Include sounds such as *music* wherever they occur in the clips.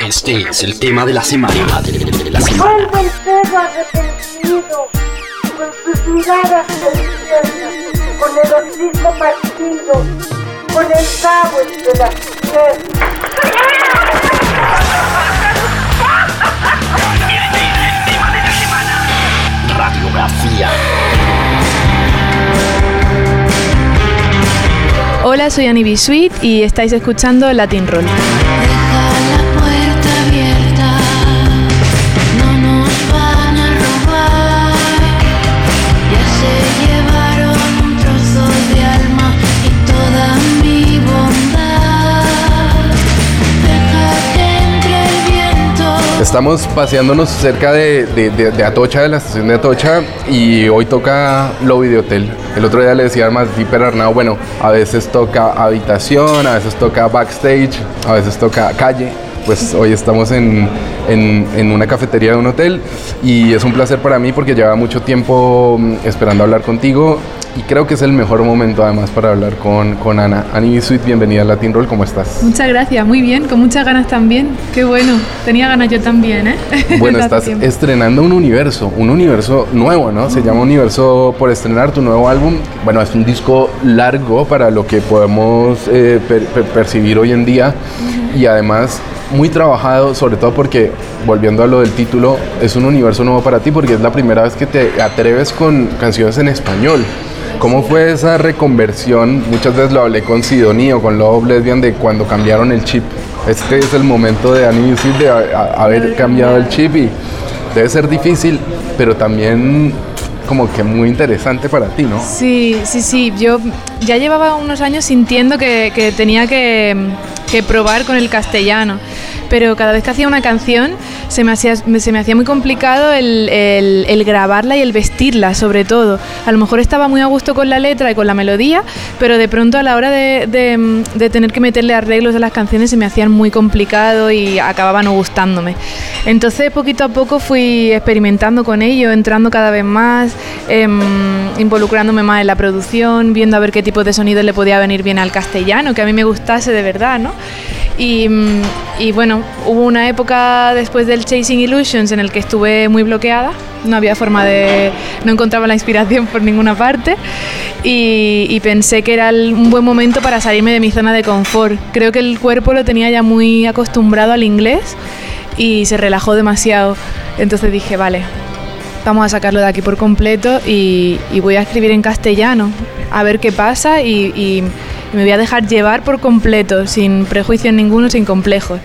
Este es el tema de la semana. De, la semana. Vuelve el perro arrepentido, con sus miradas deliciosas, con el hocico partido, con el cabo entre las piernas. Radiografía. Hola, soy Annie B. Sweet y estáis escuchando Latin Roll. Estamos paseándonos cerca de, Atocha, de la estación de Atocha, y hoy toca Lobby de Hotel. El otro día le decía a Zipper Arnau, bueno, a veces toca habitación, a veces toca backstage, a veces toca calle. Pues hoy estamos en, en una cafetería de un hotel y es un placer para mí porque lleva mucho tiempo mm, esperando hablar contigo y creo que es el mejor momento además para hablar con, con Ana. Ani Sweet, bienvenida a Latin Roll, ¿cómo estás? Muchas gracias, muy bien, con muchas ganas también. Qué bueno, tenía ganas yo también, ¿eh? *laughs* Bueno, estás estrenando un universo, un universo nuevo, ¿no? Se llama Universo por estrenar tu nuevo álbum. Bueno, es un disco largo para lo que podemos eh, percibir hoy en día y además muy trabajado, sobre todo porque, volviendo a lo del título, es un universo nuevo para ti porque es la primera vez que te atreves con canciones en español. ¿Cómo fue esa reconversión? Muchas veces lo hablé con Sidoní o con Love Lesbian de cuando cambiaron el chip. Este es el momento de Annie de haber cambiado el chip y debe ser difícil, pero también como que muy interesante para ti, ¿no? Sí, sí, sí. Yo ya llevaba unos años sintiendo que, tenía que, que probar con el castellano pero cada vez que hacía una canción se me hacía, se me hacía muy complicado el, grabarla y el vestirla, sobre todo. A lo mejor estaba muy a gusto con la letra y con la melodía, pero de pronto a la hora de, tener que meterle arreglos a las canciones se me hacían muy complicado y acababa no gustándome. Entonces poquito a poco fui experimentando con ello, entrando cada vez más, em, involucrándome más en la producción, viendo a ver qué tipo de sonido le podía venir bien al castellano, que a mí me gustase de verdad, ¿no? Y, bueno, hubo una época después del Chasing Illusions en el que estuve muy bloqueada, no había forma de, no encontraba la inspiración por ninguna parte y, pensé que era un buen momento para salirme de mi zona de confort. Creo que el cuerpo lo tenía ya muy acostumbrado al inglés y se relajó demasiado. Entonces dije, vale, vamos a sacarlo de aquí por completo y, voy a escribir en castellano, a ver qué pasa y me voy a dejar llevar por completo, sin prejuicios ninguno, sin complejos.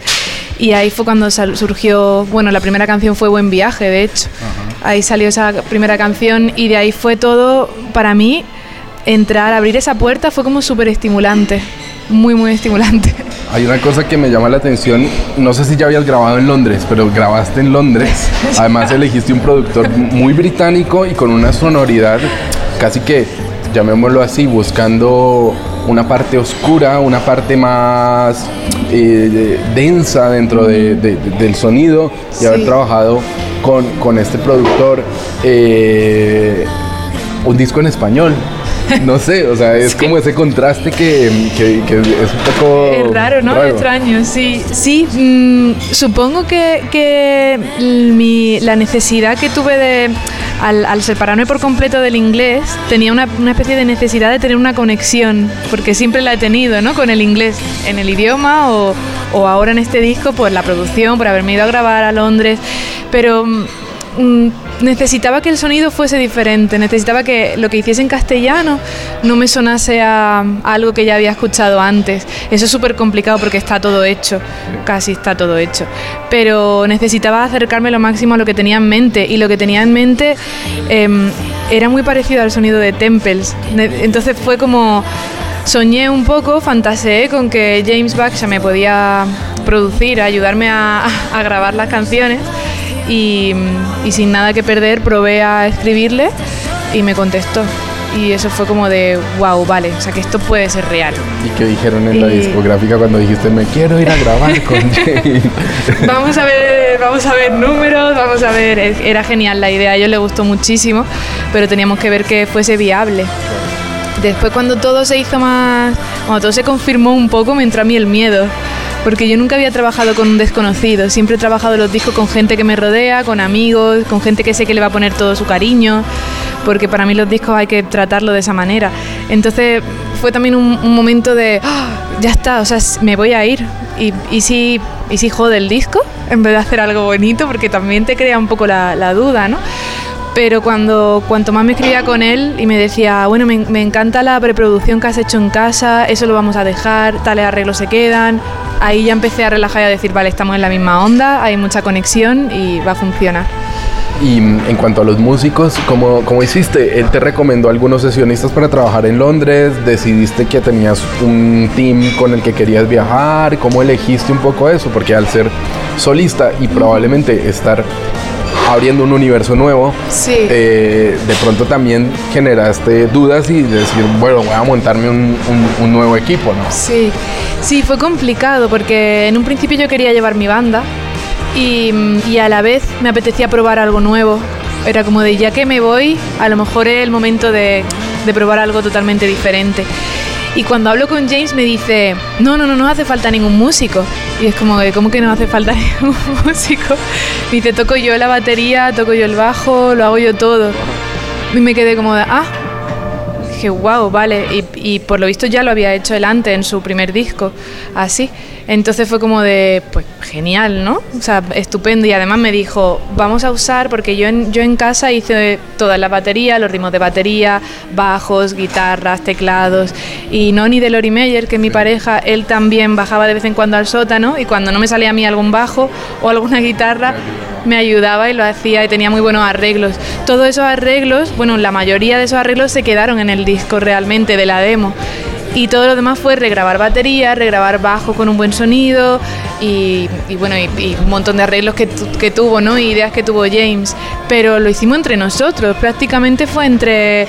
Y ahí fue cuando surgió, bueno, la primera canción fue Buen Viaje, de hecho. Ahí salió esa primera canción y de ahí fue todo, para mí, entrar, abrir esa puerta fue como súper estimulante, muy, muy estimulante. Hay una cosa que me llama la atención, no sé si ya habías grabado en Londres, pero grabaste en Londres. *laughs* Además elegiste un productor muy británico y con una sonoridad casi que, llamémoslo así, buscando una parte oscura, una parte más eh, densa dentro del sonido y haber trabajado con, este productor eh, un disco en español. No sé, o sea, es como ese contraste que, es un poco... Es raro, ¿no? Extraño, sí. Sí, mm, supongo que, la necesidad que tuve de al, separarme por completo del inglés, tenía una, especie de necesidad de tener una conexión, porque siempre la he tenido, ¿no? Con el inglés, en el idioma o, o ahora en este disco, por la producción, por haberme ido a grabar a Londres, pero Mm, necesitaba que el sonido fuese diferente, necesitaba que lo que hiciese en castellano no me sonase a, algo que ya había escuchado antes. Eso es súper complicado porque está todo hecho, casi está todo hecho. Pero necesitaba acercarme lo máximo a lo que tenía en mente y lo que tenía en mente em, era muy parecido al sonido de Temples. Entonces fue como soñé un poco, fantaseé con que James Baxa me podía producir, ayudarme a *laughs* grabar las canciones y, sin nada que perder probé a escribirle y me contestó. Y eso fue como de, wow, vale, o sea que esto puede ser real. ¿Y qué dijeron en la discográfica cuando dijiste, me quiero ir a grabar con *laughs* James? vamos a ver, vamos a ver números, vamos a ver, era genial la idea, a ellos les gustó muchísimo, pero teníamos que ver que fuese viable. Después cuando todo se hizo más, cuando todo se confirmó un poco, me entró a mí el miedo porque yo nunca había trabajado con un desconocido, siempre he trabajado los discos con gente que me rodea, con amigos, con gente que sé que le va a poner todo su cariño, porque para mí los discos hay que tratarlo de esa manera. Entonces fue también un, momento de, ¡Ah! ya está, o sea, me voy a ir. Y, y, si, y si jode el disco, en vez de hacer algo bonito, porque también te crea un poco la duda, ¿no? Pero cuando cuanto más me escribía con él y me decía, bueno, me, me, encanta la preproducción que has hecho en casa, eso lo vamos a dejar, tales arreglos se quedan, ahí ya empecé a relajar y a decir, vale, estamos en la misma onda, hay mucha conexión y va a funcionar. Y en cuanto a los músicos, ¿cómo, ¿cómo, hiciste? Él te recomendó algunos sesionistas para trabajar en Londres, decidiste que tenías un team con el que querías viajar, ¿cómo elegiste un poco eso? Porque al ser solista y probablemente estar abriendo un universo nuevo, eh, de pronto también generaste dudas y decir, bueno, voy a montarme un, un, nuevo equipo, ¿no? Sí, sí, fue complicado porque en un principio yo quería llevar mi banda y, y a la vez me apetecía probar algo nuevo. Era como de, ya que me voy, a lo mejor es el momento de, de probar algo totalmente diferente. Y cuando hablo con James me dice, no, no, no, no hace falta ningún músico. Y es como, ¿cómo que no hace falta *laughs* ningún músico? Me dice, toco yo la batería, toco yo el bajo, lo hago yo todo. Y me quedé como de, ah, dije, wow, vale. Y, y, por lo visto ya lo había hecho él antes en su primer disco, así. Entonces fue como de, pues genial, ¿no? O sea, estupendo. Y además me dijo, vamos a usar, porque yo en, yo en casa hice todas las baterías, los ritmos de batería, bajos, guitarras, teclados. Y Noni de Lori Meyer, que es mi pareja, él también bajaba de vez en cuando al sótano y cuando no me salía a mí algún bajo o alguna guitarra, me ayudaba y lo hacía y tenía muy buenos arreglos. Todos esos arreglos, bueno, la mayoría de esos arreglos se quedaron en el disco realmente de la demo y todo lo demás fue regrabar batería, regrabar bajo con un buen sonido y, bueno, y, un montón de arreglos que, que, tuvo, ¿no? ideas que tuvo James. Pero lo hicimos entre nosotros, prácticamente fue entre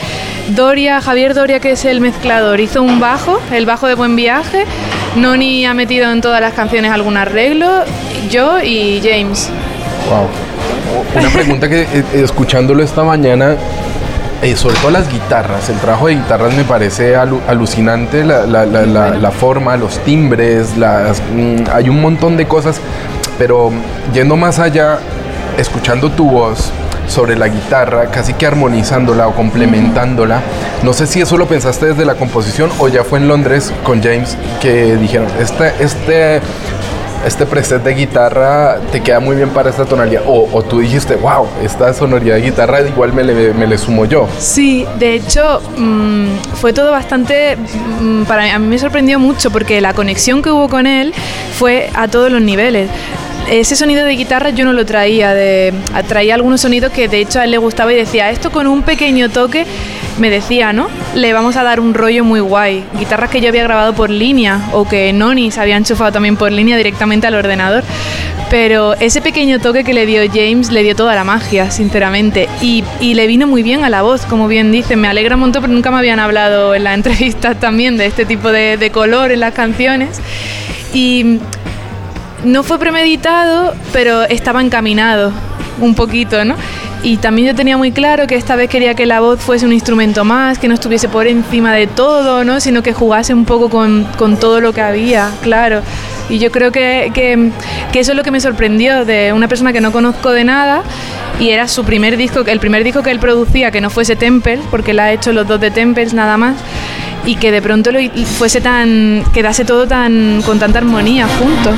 Doria, Javier Doria, que es el mezclador, hizo un bajo, el bajo de Buen Viaje, Noni ha metido en todas las canciones algún arreglo, yo y James. Wow. Una pregunta que eh, escuchándolo esta mañana eh, sobre todo las guitarras, el trabajo de guitarras me parece alu alucinante, la, la, la, la, forma, los timbres, las, mmm, hay un montón de cosas, pero yendo más allá, escuchando tu voz sobre la guitarra, casi que armonizándola o complementándola, no sé si eso lo pensaste desde la composición o ya fue en Londres con James que dijeron, este, este este preset de guitarra te queda muy bien para esta tonalidad. O, o tú dijiste, wow, esta sonoridad de guitarra igual me le, sumo yo. Sí, de hecho, mmm, fue todo bastante. Mmm, para mí, a mí me sorprendió mucho porque la conexión que hubo con él fue a todos los niveles ese sonido de guitarra yo no lo traía, de, traía algunos sonidos que de hecho a él le gustaba y decía, esto con un pequeño toque, me decía, ¿no? Le vamos a dar un rollo muy guay. Guitarras que yo había grabado por línea o que Noni se había enchufado también por línea directamente al ordenador. Pero ese pequeño toque que le dio James le dio toda la magia, sinceramente. Y, le vino muy bien a la voz, como bien dice. Me alegra un montón, pero nunca me habían hablado en la *laughs* entrevista también de este tipo de, de color en las canciones. Y no fue premeditado, pero estaba encaminado un poquito, ¿no? Y también yo tenía muy claro que esta vez quería que la voz fuese un instrumento más, que no estuviese por encima de todo, ¿no? Sino que jugase un poco con, con todo lo que había, claro. Y yo creo que, que, eso es lo que me sorprendió de una persona que no conozco de nada y era su primer disco, el primer disco que él producía que no fuese Temple, porque él ha hecho los dos de Temples nada más y que de pronto lo fuese tan quedase todo tan con tanta armonía juntos.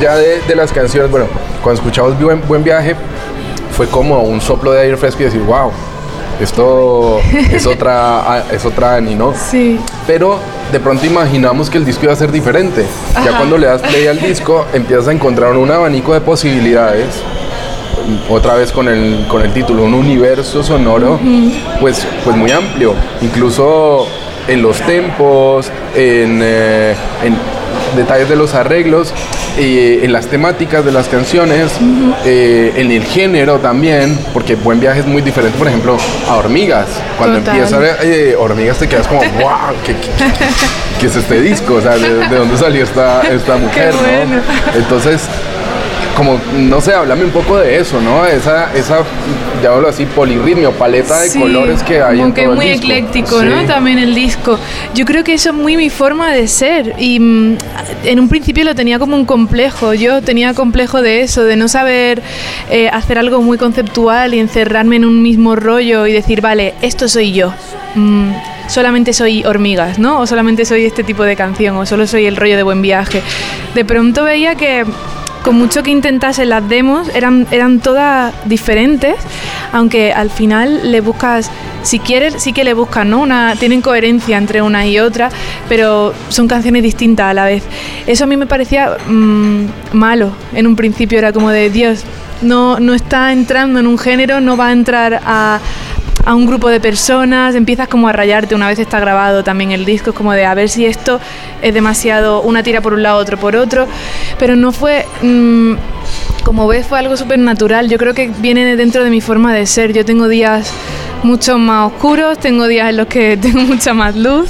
Ya de, de las canciones, bueno, cuando escuchamos Buen, Buen Viaje, fue como un soplo de aire fresco y decir, wow, esto *laughs* es otra, es otra Ani, ¿no? Sí. Pero de pronto imaginamos que el disco iba a ser diferente. Ya cuando le das play al disco, empiezas a encontrar un abanico de posibilidades. Otra vez con el, con el título, un universo sonoro, pues, pues muy amplio. Incluso en los tempos, en, eh, en detalles de los arreglos, eh, en las temáticas de las canciones, eh, en el género también, porque Buen Viaje es muy diferente, por ejemplo, a Hormigas. Cuando Total. empieza a ver eh, Hormigas te quedas como, *laughs* wow, ¿qué, qué, qué- qué es este disco? O sea, ¿de, de dónde salió esta, esta *laughs* mujer? ¿no? Entonces, como, no sé, háblame un poco de eso, ¿no? Esa, esa llámalo así, polirritmia o paleta de Sí, colores que hay en que todo el muy disco. ecléctico, Sí. ¿no? También el disco. Yo creo que eso es muy mi forma de ser y mm, en un principio lo tenía como un complejo. Yo tenía complejo de eso, de no saber eh, hacer algo muy conceptual y encerrarme en un mismo rollo y decir, vale, esto soy yo. Mm, solamente soy hormigas, ¿no? O solamente soy este tipo de canción, o solo soy el rollo de buen viaje. De pronto veía que con mucho que intentase las demos, eran, eran todas diferentes, aunque al final le buscas, si quieres, sí que le buscas, ¿no? Una, tienen coherencia entre una y otra, pero son canciones distintas a la vez. Eso a mí me parecía mm, malo en un principio, era como de, Dios, no, no está entrando en un género, no va a entrar a, a un grupo de personas, empiezas como a rayarte una vez está grabado también el disco, como de a ver si esto es demasiado una tira por un lado, otro por otro, pero no fue... mm, como ves, fue algo súper natural. Yo creo que viene de dentro de mi forma de ser. Yo tengo días mucho más oscuros, tengo días en los que *laughs* tengo mucha más luz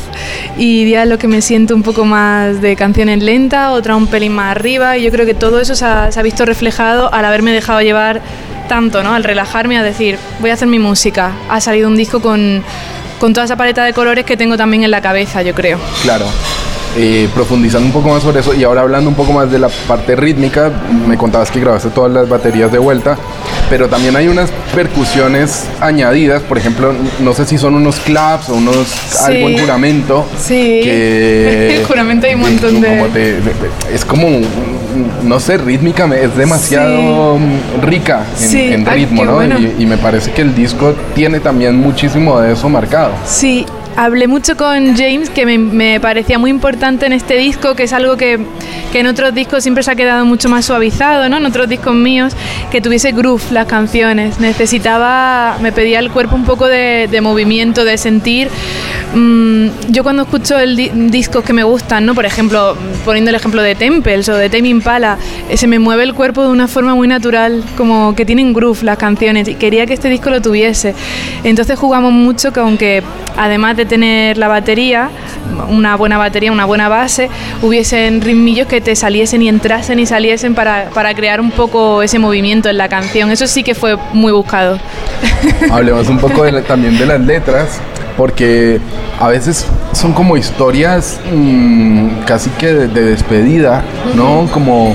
y días en los que me siento un poco más de canciones lentas, otra un pelín más arriba y yo creo que todo eso se ha visto reflejado al haberme dejado llevar tanto, ¿no? Al relajarme a decir, voy a hacer mi música. Ha salido un disco con, con toda esa paleta de colores que tengo también en la cabeza, yo creo. Claro. Eh, profundizando un poco más sobre eso y ahora hablando un poco más de la parte rítmica, me contabas que grabaste todas las baterías de vuelta, pero también hay unas percusiones añadidas, por ejemplo, no sé si son unos claps o unos algo en juramento. Sí. Que, En *laughs* juramento hay un montón de- como te- es como, no sé, rítmica, es demasiado rica en, Sí, en ay, ritmo, qué ¿no? bueno. Y, y me parece que el disco tiene también muchísimo de eso marcado. Sí, hablé mucho con James, que me, me parecía muy importante en este disco, que es algo que, que en otros discos siempre se ha quedado mucho más suavizado, ¿no? En otros discos míos, que tuviese groove las canciones. Necesitaba, me pedía el cuerpo un poco de, de movimiento, de sentir. Mm, yo cuando escucho el di- discos que me gustan, ¿no? Por ejemplo, poniendo el ejemplo de Temples o de Tame Impala, eh, se me mueve el cuerpo de una forma muy natural, como que tienen groove las canciones y quería que este disco lo tuviese. Entonces jugamos mucho con que además de tener la batería, una buena batería, una buena base, hubiesen ritmillos que te saliesen y entrasen y saliesen para, para crear un poco ese movimiento en la canción. Eso sí que fue muy buscado. *laughs* Hablemos un poco de la- también de las letras, porque a veces son como historias mm, casi que de, de despedida, ¿no? Como,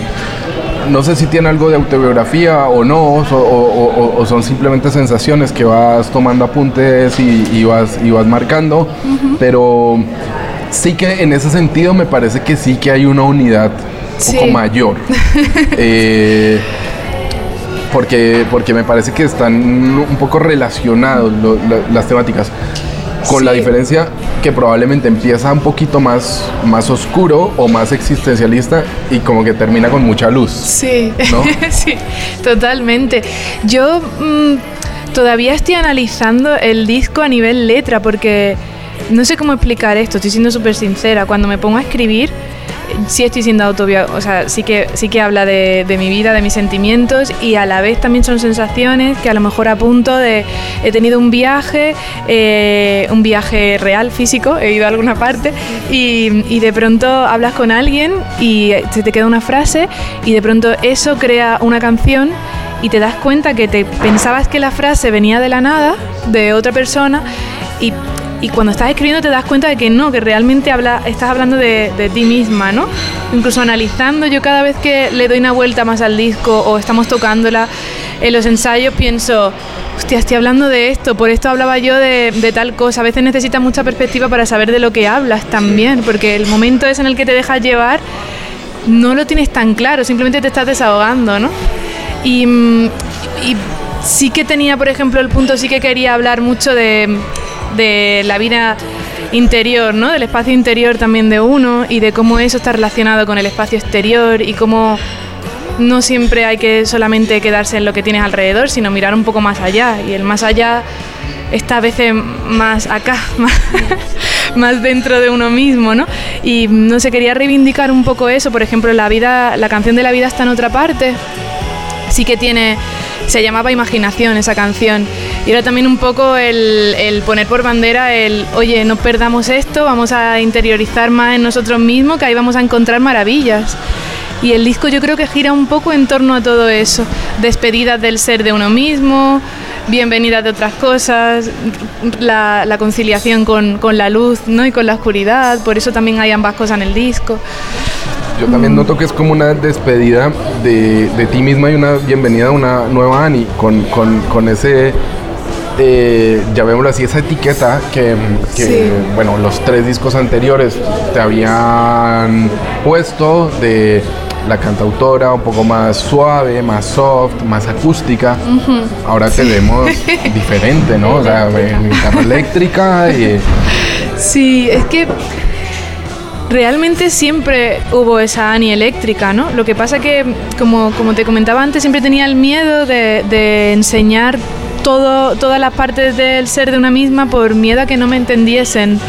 no sé si tiene algo de autobiografía o no, o, o- o- o son simplemente sensaciones que vas tomando apuntes y, y vas, y vas marcando, pero sí que en ese sentido me parece que sí que hay una unidad un poco Sí. mayor. *laughs* Eh, porque, porque me parece que están un poco relacionados lo- las temáticas. Con la diferencia que probablemente empieza un poquito más, más oscuro o más existencialista y como que termina con mucha luz. Sí, ¿No? *laughs* sí, totalmente. Yo mm, todavía estoy analizando el disco a nivel letra porque no sé cómo explicar esto, estoy siendo súper sincera. Cuando me pongo a escribir, sí estoy siendo autobiográfica, o sea, sí que, sí que habla de, de mi vida, de mis sentimientos y a la vez también son sensaciones que a lo mejor apunto de, he tenido un viaje, eh, un viaje real, físico, he ido a alguna parte y, y de pronto hablas con alguien y se te queda una frase y de pronto eso crea una canción y te das cuenta que te pensabas que la frase venía de la nada, de otra persona y y cuando estás escribiendo te das cuenta de que no, que realmente habla, estás hablando de, de ti misma, ¿no? Incluso analizando, yo cada vez que le doy una vuelta más al disco o estamos tocándola en los ensayos pienso, hostia, estoy hablando de esto, por esto hablaba yo de, de tal cosa. A veces necesitas mucha perspectiva para saber de lo que hablas también, porque el momento es en el que te dejas llevar no lo tienes tan claro, simplemente te estás desahogando, ¿no? Y, mm, y sí que tenía, por ejemplo, el punto, sí que quería hablar mucho de, de la vida interior, ¿no? Del espacio interior también de uno y de cómo eso está relacionado con el espacio exterior y cómo no siempre hay que solamente quedarse en lo que tienes alrededor, sino mirar un poco más allá. Y el más allá está a veces más acá, *laughs* más, dentro de uno mismo, ¿no? Y no sé, quería reivindicar un poco eso. Por ejemplo, la vida, la canción de la vida está en otra parte. Sí que tiene se llamaba Imaginación esa canción. Y era también un poco el, poner por bandera el, oye, no perdamos esto, vamos a interiorizar más en nosotros mismos, que ahí vamos a encontrar maravillas. Y el disco yo creo que gira un poco en torno a todo eso. Despedidas del ser de uno mismo, bienvenidas de otras cosas, la, la conciliación con, con, la luz ¿no? y con la oscuridad, por eso también hay ambas cosas en el disco. Yo también noto que es como una despedida de, de ti misma y una bienvenida a una nueva Ani, con, con, con ese eh, ya vemos así, esa etiqueta que, que sí. bueno, los tres discos anteriores te habían puesto de la cantautora un poco más suave, más soft, más acústica. Uh -huh. Ahora te vemos diferente, ¿no? O sea, *laughs* guitarra eléctrica y... Sí, es que realmente siempre hubo esa Ani eléctrica, ¿no? Lo que pasa que, como, como te comentaba antes, siempre tenía el miedo de, enseñar todas las partes del ser de una misma por miedo a que no me entendiesen,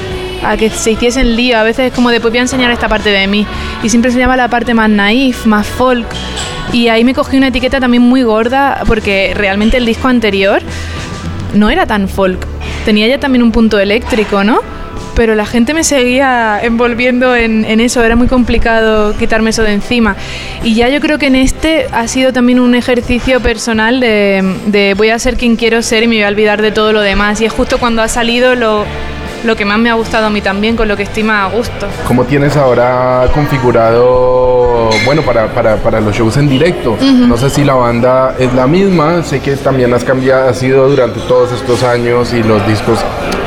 a que se hiciesen lío. A veces es como de, pues voy a enseñar esta parte de mí. Y siempre se llama la parte más naif, más folk. Y ahí me cogí una etiqueta también muy gorda porque realmente el disco anterior no era tan folk. Tenía ya también un punto eléctrico, ¿no? Pero la gente me seguía envolviendo en, en, eso, era muy complicado quitarme eso de encima. Y ya yo creo que en este ha sido también un ejercicio personal de, de voy a ser quien quiero ser y me voy a olvidar de todo lo demás. Y es justo cuando ha salido lo, lo que más me ha gustado a mí también, con lo que estoy más a gusto. ¿Cómo tienes ahora configurado, bueno, para, para, para los shows en directo? Uh -huh. No sé si la banda es la misma, sé que también has cambiado, has sido durante todos estos años y los discos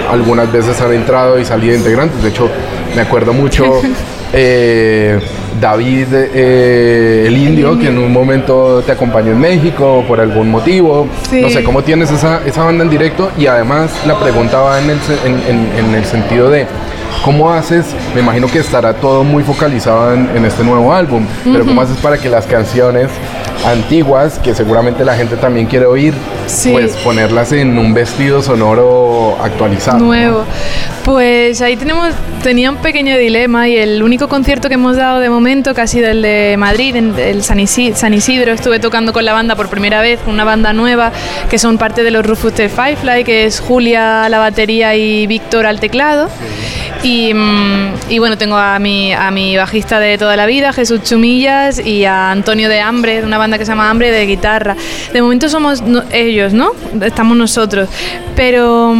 algunas veces han entrado y salido integrantes. De hecho, me acuerdo mucho *laughs* eh, David eh, el, indio, el, indio, que en un momento te acompañó en México por algún motivo. Sí. No sé cómo tienes esa, esa, banda en directo. Y además la pregunta va en el, en, en, en el sentido de ¿Cómo haces? Me imagino que estará todo muy focalizado en, en este nuevo álbum, uh -huh. pero ¿cómo haces para que las canciones antiguas, que seguramente la gente también quiere oír, sí. pues ponerlas en un vestido sonoro actualizado? Nuevo. Pues ahí tenemos, tenía un pequeño dilema y el único concierto que hemos dado de momento, que ha sido el de Madrid, el San Isidro, San Isidro estuve tocando con la banda por primera vez, una banda nueva, que son parte de los Rufus de Firefly, que es Julia a la batería y Víctor al teclado. Y, y, bueno, tengo a mi, a mi bajista de toda la vida, Jesús Chumillas, y a Antonio de Hambre, de una banda que se llama Hambre, de guitarra. De momento somos ellos, ¿no? Estamos nosotros. Pero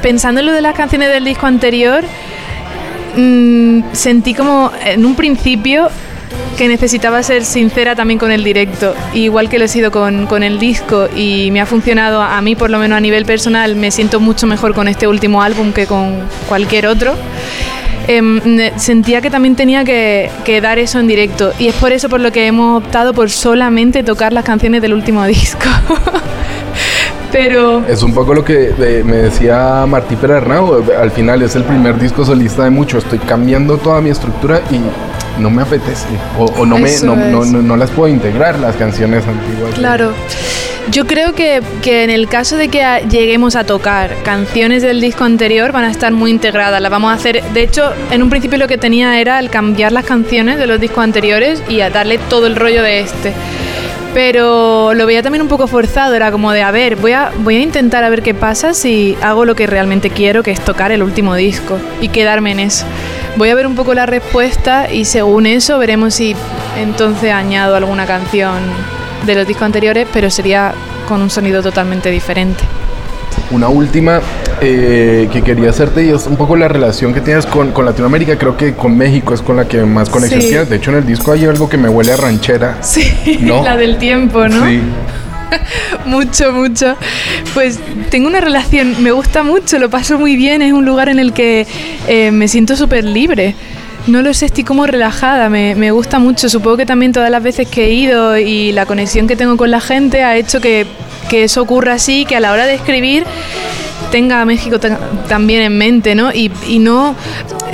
pensando en lo de las canciones del disco anterior, mmm, sentí como en un principio que necesitaba ser sincera también con el directo, igual que lo he sido con, con, el disco y me ha funcionado a mí, por lo menos a nivel personal, me siento mucho mejor con este último álbum que con cualquier otro. Eh, sentía que también tenía que, que, dar eso en directo y es por eso por lo que hemos optado por solamente tocar las canciones del último *laughs* disco. Pero... Es un poco lo que eh, me decía Martí Perarnau, al final es el primer disco solista de mucho, estoy cambiando toda mi estructura y no me apetece o, o no, me, no, no, no, no, las puedo integrar las canciones antiguas. Claro. Yo creo que, que, en el caso de que lleguemos a tocar canciones del disco anterior van a estar muy integradas, las vamos a hacer, de hecho en un principio lo que tenía era el cambiar las canciones de los discos anteriores y a darle todo el rollo de este pero lo veía también un poco forzado, era como de, a ver, voy a, voy a intentar a ver qué pasa si hago lo que realmente quiero, que es tocar el último disco y quedarme en eso. Voy a ver un poco la respuesta y según eso veremos si entonces añado alguna canción de los discos anteriores, pero sería con un sonido totalmente diferente. Una última eh, que quería hacerte y es un poco la relación que tienes con, con, Latinoamérica. Creo que con México es con la que más conexión sí. tienes. De hecho, en el disco hay algo que me huele a ranchera. Sí, ¿no? *laughs* la del tiempo, ¿no? Sí. *laughs* mucho, mucho. Pues tengo una relación, me gusta mucho, lo paso muy bien, es un lugar en el que eh, me siento súper libre. No lo sé, estoy como relajada, me, me, gusta mucho. Supongo que también todas las veces que he ido y la conexión que tengo con la gente ha hecho que, que eso ocurra así, que a la hora de escribir tenga a México también en mente, ¿no? Y, y, no.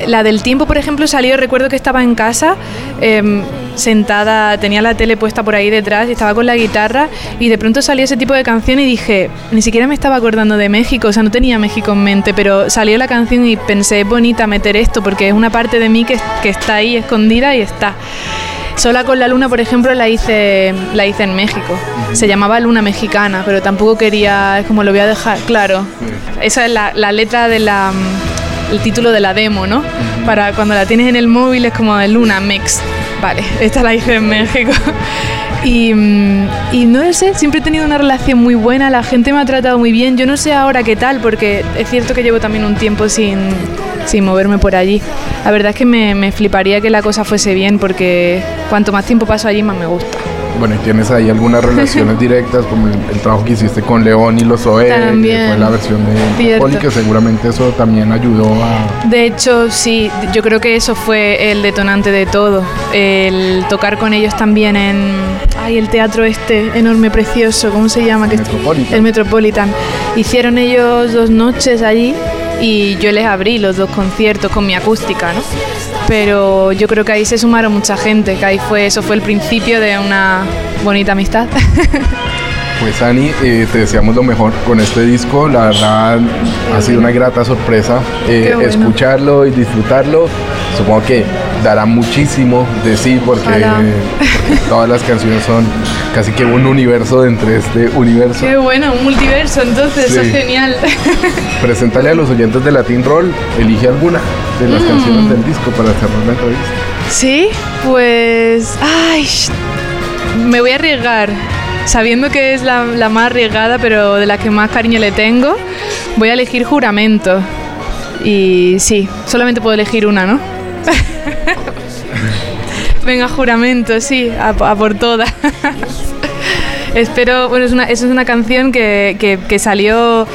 La del tiempo, por ejemplo, salió, recuerdo que estaba en casa. Eh, sentada, tenía la tele puesta por ahí detrás y estaba con la guitarra y de pronto salió ese tipo de canción y dije, ni siquiera me estaba acordando de México, o sea, no tenía México en mente, pero salió la canción y pensé, es bonita meter esto porque es una parte de mí que, que está ahí escondida y está. Sola con la luna, por ejemplo, la hice, la hice en México. Se llamaba Luna Mexicana, pero tampoco quería, es como lo voy a dejar, claro. Esa es la, la letra de la el título de la demo, ¿no? Para cuando la tienes en el móvil es como de Luna Mex. Vale, esta la hice en México. *laughs* Y, y, no sé, siempre he tenido una relación muy buena, la gente me ha tratado muy bien. Yo no sé ahora qué tal, porque es cierto que llevo también un tiempo sin, sin moverme por allí. La verdad es que me, me fliparía que la cosa fuese bien, porque cuanto más tiempo paso allí, más me gusta. Bueno, y tienes ahí algunas relaciones *laughs* directas, como el, el, trabajo que hiciste con León y los OE, que fue la versión de Poli, que seguramente eso también ayudó a... De hecho, sí, yo creo que eso fue el detonante de todo. El tocar con ellos también en... Ay, el teatro este enorme, precioso, ¿cómo se llama? El Metropolitan. El Metropolitan. Hicieron ellos dos noches allí y yo les abrí los dos conciertos con mi acústica, ¿no? Pero yo creo que ahí se sumaron mucha gente, que ahí fue, eso fue el principio de una bonita amistad. *laughs* Pues Ani, eh, te deseamos lo mejor con este disco. La verdad ha sido una grata sorpresa eh, bueno. escucharlo y disfrutarlo. Supongo que dará muchísimo de sí porque, *laughs* porque, todas las canciones son casi que un universo dentro de este universo. Qué bueno, un multiverso, entonces, sí. eso es genial. *laughs* Preséntale a los oyentes de Latin Roll, elige alguna de las mm. canciones del disco para cerrar la entrevista. Sí, pues. Ay, me voy a arriesgar sabiendo que es la, más arriesgada, pero de la que más cariño le tengo, voy a elegir juramento. Y sí, solamente puedo elegir una, ¿no? *laughs* Venga, juramento, sí, a, por todas. *laughs* Espero, bueno, es una, es una canción que, que, que salió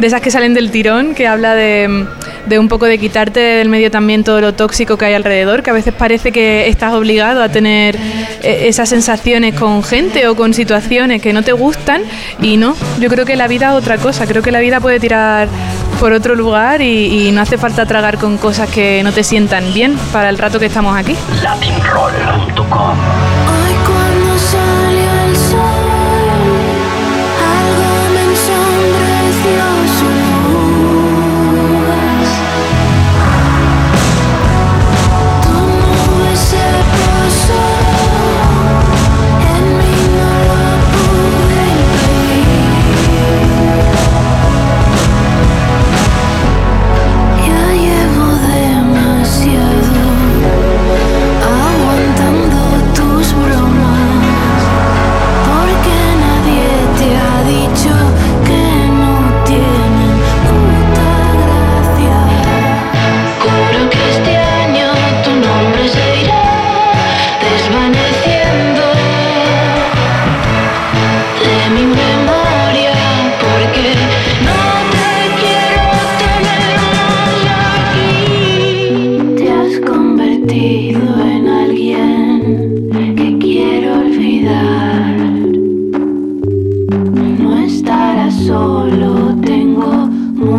de esas que salen del tirón, que habla de, de, un poco de quitarte del medio también todo lo tóxico que hay alrededor, que a veces parece que estás obligado a tener esas sensaciones con gente o con situaciones que no te gustan y no, yo creo que la vida es otra cosa, creo que la vida puede tirar por otro lugar y, no hace falta tragar con cosas que no te sientan bien para el rato que estamos aquí.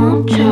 mucho.